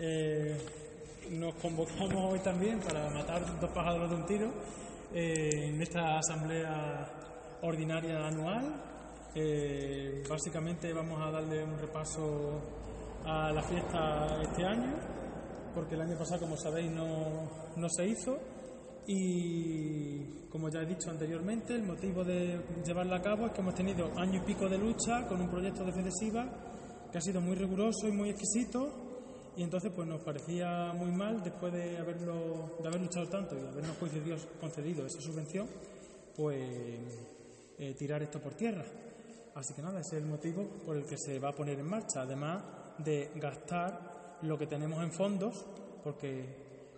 Eh, nos convocamos hoy también para matar dos pájaros de un tiro eh, en esta asamblea ordinaria anual. Eh, básicamente vamos a darle un repaso a la fiesta este año, porque el año pasado, como sabéis, no, no se hizo. Y como ya he dicho anteriormente, el motivo de llevarla a cabo es que hemos tenido año y pico de lucha con un proyecto de que ha sido muy riguroso y muy exquisito y entonces pues nos parecía muy mal después de haberlo de haber luchado tanto y habernos concedido, concedido esa subvención pues eh, tirar esto por tierra. Así que nada ese es el motivo por el que se va a poner en marcha además de gastar lo que tenemos en fondos porque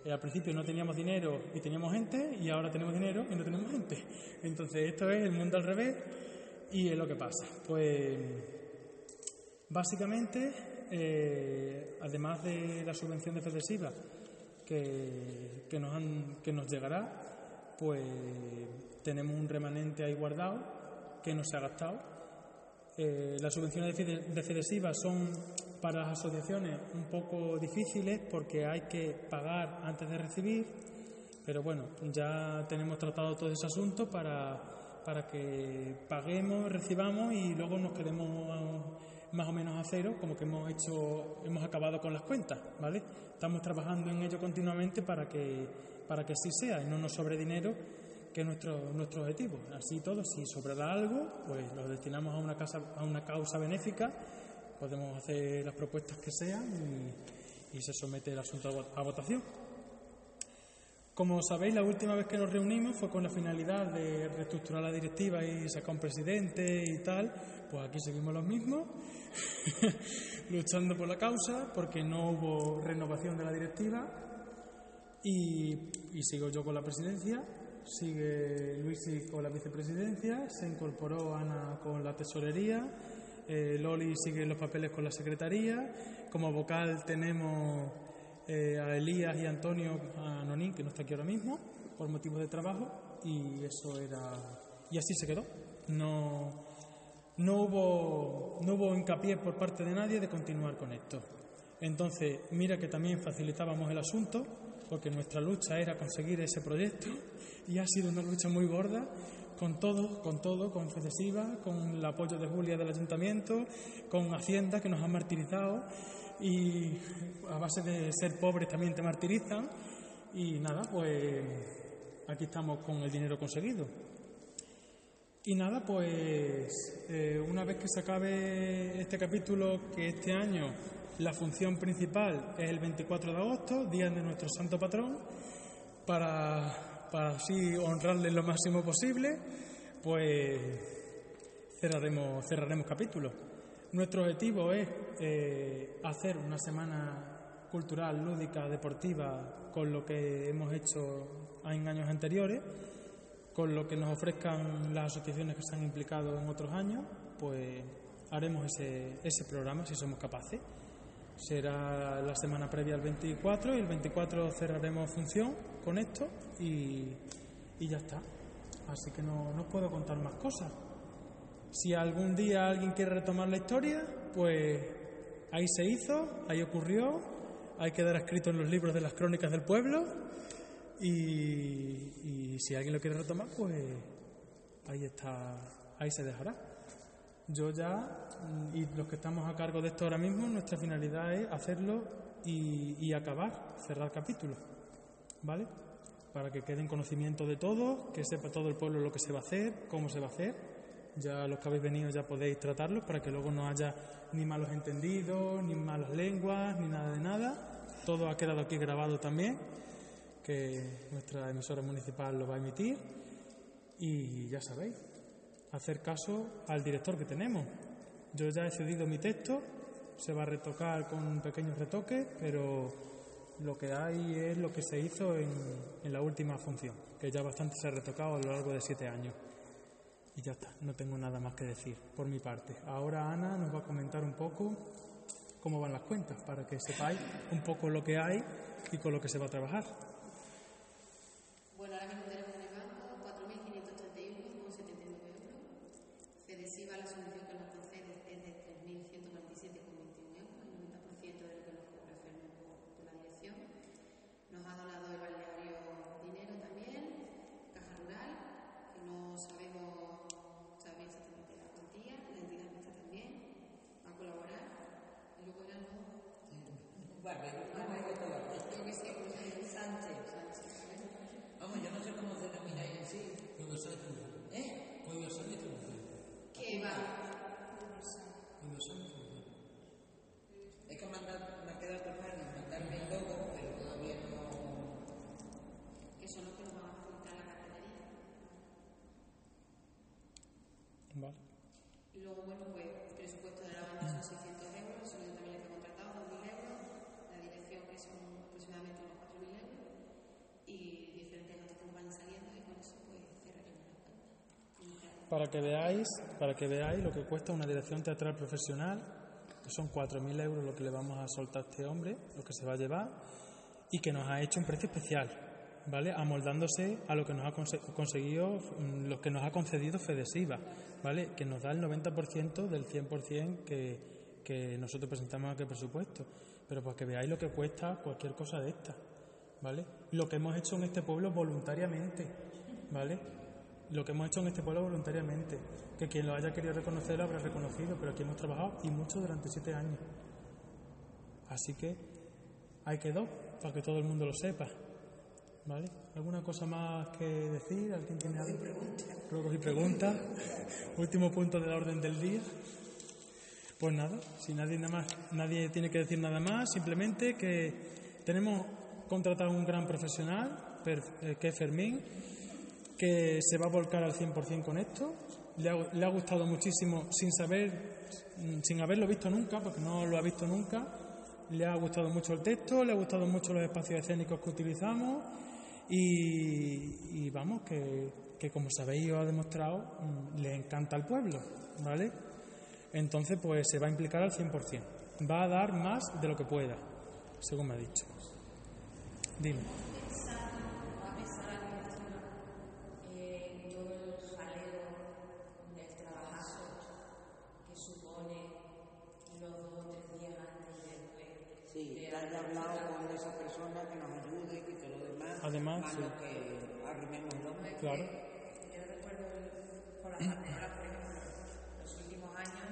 eh, al principio no teníamos dinero y teníamos gente y ahora tenemos dinero y no tenemos gente. Entonces esto es el mundo al revés y es lo que pasa. Pues básicamente eh, además de la subvención de FEDESIVA que, que, nos que nos llegará, pues tenemos un remanente ahí guardado que no se ha gastado. Eh, las subvenciones de FEDESIVA son para las asociaciones un poco difíciles porque hay que pagar antes de recibir, pero bueno, ya tenemos tratado todo ese asunto para, para que paguemos, recibamos y luego nos quedemos más o menos a cero, como que hemos hecho, hemos acabado con las cuentas, ¿vale? Estamos trabajando en ello continuamente para que, para que así sea y no nos sobre dinero, que es nuestro, nuestro objetivo. Así todo, si sobrará algo, pues lo destinamos a una, casa, a una causa benéfica, podemos hacer las propuestas que sean y, y se somete el asunto a votación. Como sabéis, la última vez que nos reunimos fue con la finalidad de reestructurar la directiva y sacar un presidente y tal. Pues aquí seguimos los mismos, luchando por la causa, porque no hubo renovación de la directiva. Y, sigo yo con la presidencia, sigue Luisi con la vicepresidencia, se incorporó Ana con la tesorería, eh, Loli sigue los papeles con la secretaría. Como vocal tenemos eh, a Elías y Antonio, a Nonín, que no está aquí ahora mismo, por motivos de trabajo, y eso era. Y así se quedó. No, no, hubo, no hubo hincapié por parte de nadie de continuar con esto. Entonces, mira que también facilitábamos el asunto, porque nuestra lucha era conseguir ese proyecto, y ha sido una lucha muy gorda, con todo, con todo, con Fedesiva, con el apoyo de Julia del Ayuntamiento, con Hacienda, que nos ha martirizado, y a base de ser pobres también te martirizan y nada, pues aquí estamos con el dinero conseguido. Y nada, pues eh, una vez que se acabe este capítulo, que este año la función principal es el 24 de agosto, día de nuestro santo patrón, para, para así honrarle lo máximo posible, pues cerraremos, cerraremos capítulos. Nuestro objetivo es eh, hacer una semana cultural, lúdica, deportiva, con lo que hemos hecho en años anteriores, con lo que nos ofrezcan las asociaciones que se han implicado en otros años, pues haremos ese programa si somos capaces. Será la semana previa al 24 y el 24 cerraremos función con esto y, y ya está. Así que no, no puedo contar más cosas. Si algún día alguien quiere retomar la historia, pues ahí se hizo, ahí ocurrió, hay que dar escrito en los libros de las crónicas del pueblo y, si alguien lo quiere retomar, pues ahí está, ahí se dejará. Yo ya, y los que estamos a cargo de esto ahora mismo, nuestra finalidad es hacerlo y, acabar, cerrar capítulos, ¿vale? Para que quede en conocimiento de todos, que sepa todo el pueblo lo que se va a hacer, cómo se va a hacer ya los que habéis venido ya podéis tratarlos para que luego no haya ni malos entendidos, ni malas lenguas, ni nada de nada. Todo ha quedado aquí grabado también, que nuestra emisora municipal lo va a emitir. Y ya sabéis, hacer caso al director que tenemos. Yo ya he cedido mi texto, se va a retocar con un pequeño retoque, pero lo que hay es lo que se hizo en, en la última función, que ya bastante se ha retocado a lo largo de siete años. Y ya está, no tengo nada más que decir por mi parte. Ahora Ana nos va a comentar un poco cómo van las cuentas, para que sepáis un poco lo que hay y con lo que se va a trabajar. Bueno, ahora mismo tenemos reciba la subvención que nos procede es de 3.147,21 euros, el 90% de lo que nos cubre Fermo por, por la dirección. Nos ha donado el balneario Para que veáis, para que veáis lo que cuesta una dirección teatral profesional, que son 4.000 euros lo que le vamos a soltar a este hombre, lo que se va a llevar, y que nos ha hecho un precio especial, ¿vale? Amoldándose a lo que nos ha conse- conseguido, mm, lo que nos ha concedido Fedesiva, ¿vale? Que nos da el 90% del 100% que, que nosotros presentamos aquí el presupuesto. Pero para que veáis lo que cuesta cualquier cosa de esta, ¿vale? Lo que hemos hecho en este pueblo voluntariamente, ¿vale? Lo que hemos hecho en este pueblo voluntariamente. Que quien lo haya querido reconocer lo habrá reconocido, pero aquí hemos trabajado y mucho durante siete años. Así que hay que dos, para que todo el mundo lo sepa. ¿Vale? ¿Alguna cosa más que decir? ¿Alguien tiene algo? Ruegos y preguntas. Último punto de la orden del día. Pues nada, si nadie nada más, nadie tiene que decir nada más, simplemente que tenemos contratado un gran profesional, eh, que es Fermín, que se va a volcar al 100% con esto. Le ha, gustado muchísimo sin saber, mm, sin haberlo visto nunca, porque no lo ha visto nunca. Le ha gustado mucho el texto, le ha gustado mucho los espacios escénicos que utilizamos y, vamos, que, que como sabéis os ha demostrado, mm, le encanta al pueblo, ¿vale? Entonces, pues se va a implicar al 100%. Va a dar más de lo que pueda, según me ha dicho. Dime. a pesar eh, todo el jaleo del trabajazo que supone los dos o tres días antes y después. Sí, de ya he hacer hablado la- con esa persona que nos ayude y que lo demás. Además, más sí. lo que arrimemos el hombro. Claro. Yo recuerdo por la ahora, por ejemplo, los últimos años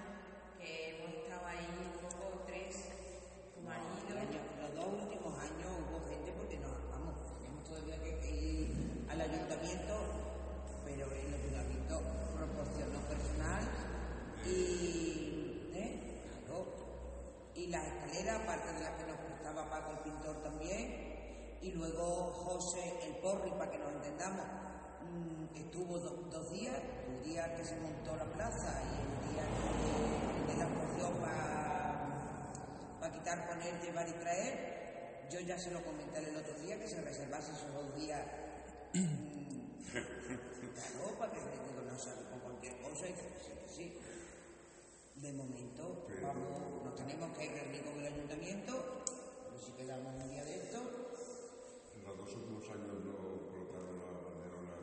que hemos estado ahí un poco tres, tu marido, los dos últimos años hubo gente porque nos vamos, tenemos todavía que, que ir al ayuntamiento, pero el ayuntamiento proporcionó personal y, ¿eh? Claro. y las escaleras, aparte de las que nos prestaba Paco el pintor también, y luego José el Porri, para que nos entendamos, mm, estuvo do- dos días, el día que se montó la plaza y el día que- de la función para quitar, poner, llevar y traer. Yo ya se lo comenté el otro día que se reservase esos dos días. mm, claro, para que digo, no salga con cualquier cosa y que sí, que sí. De momento, vamos, nos tenemos que reunir con el ayuntamiento, ver si quedamos un día de esto. En los dos últimos años no colocaron la banderola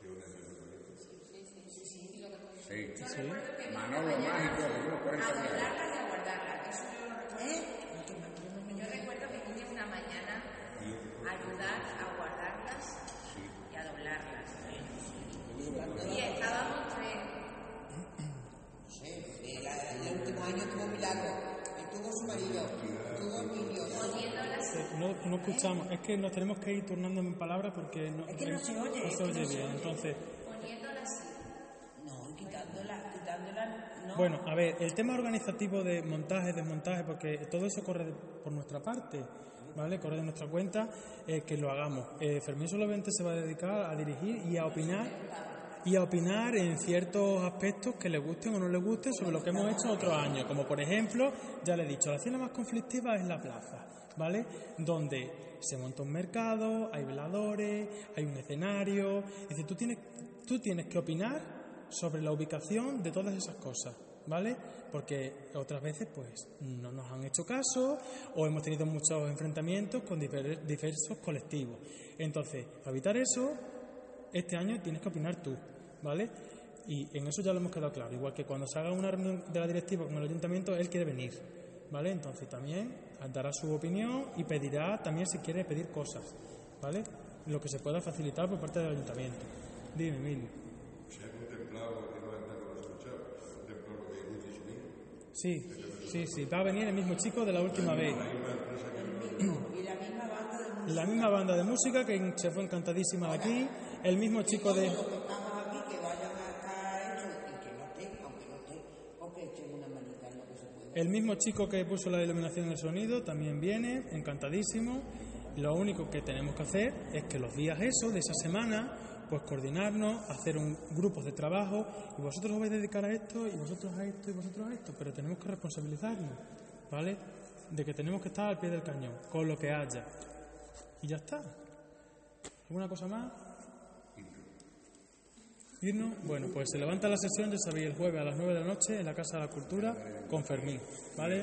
que une el ayuntamiento. Sí. Sí. Manolo Mágico, Jesús, cuéntame. guardarlas y a guardarlas. Eso yo lo recuerdo. ¿Eh? No, que yo no Yo recuerdo que vine una mañana a ayudar a guardarlas y a doblarlas. Y estábamos tres. No sé, el, el último año estuvo Milagro, estuvo su marido, poniéndolas Eh, No, no escuchamos, es que nos tenemos que ir turnando en palabras porque no, Es que no se oye, no se oye bien. Entonces, poniéndolas así. No, quitándola, quitándola, no. bueno, a ver, el tema organizativo de montaje, desmontaje, porque todo eso corre de- por nuestra parte, ¿vale? Corre de nuestra cuenta, eh, que lo hagamos. Eh, Fermín solamente se va a dedicar a dirigir y a opinar y a opinar en ciertos aspectos que le gusten o no le gusten sobre lo que hemos hecho otros años, como por ejemplo, ya le he dicho, la escena más conflictiva es la plaza, ¿vale? Donde se monta un mercado, hay veladores, hay un escenario, es decir, tú tienes, tú tienes que opinar sobre la ubicación de todas esas cosas, ¿vale? Porque otras veces pues no nos han hecho caso o hemos tenido muchos enfrentamientos con diver- diversos colectivos. Entonces, para evitar eso, este año tienes que opinar tú, ¿vale? Y en eso ya lo hemos quedado claro. Igual que cuando se haga una reunión de la directiva con el ayuntamiento, él quiere venir, ¿vale? Entonces también dará su opinión y pedirá también si quiere pedir cosas, ¿vale? Lo que se pueda facilitar por parte del ayuntamiento. Dime, Emilio. Se ha contemplado. Sí, sí, sí. Va a venir el mismo chico de la última vez. La misma banda de música que se fue encantadísima de aquí, el mismo chico de... El mismo chico que puso la iluminación y el sonido también viene, encantadísimo. Lo único que tenemos que hacer es que los días esos de esa semana, pues coordinarnos, hacer un grupos de trabajo y vosotros os vais a dedicar a esto y vosotros a esto y vosotros a esto, pero tenemos que responsabilizarnos, ¿vale? De que tenemos que estar al pie del cañón, con lo que haya. Y ya está. ¿Alguna cosa más? ¿Irnos? Bueno, pues se levanta la sesión, ya sabéis, el jueves a las 9 de la noche en la Casa de la Cultura con Fermín, ¿vale?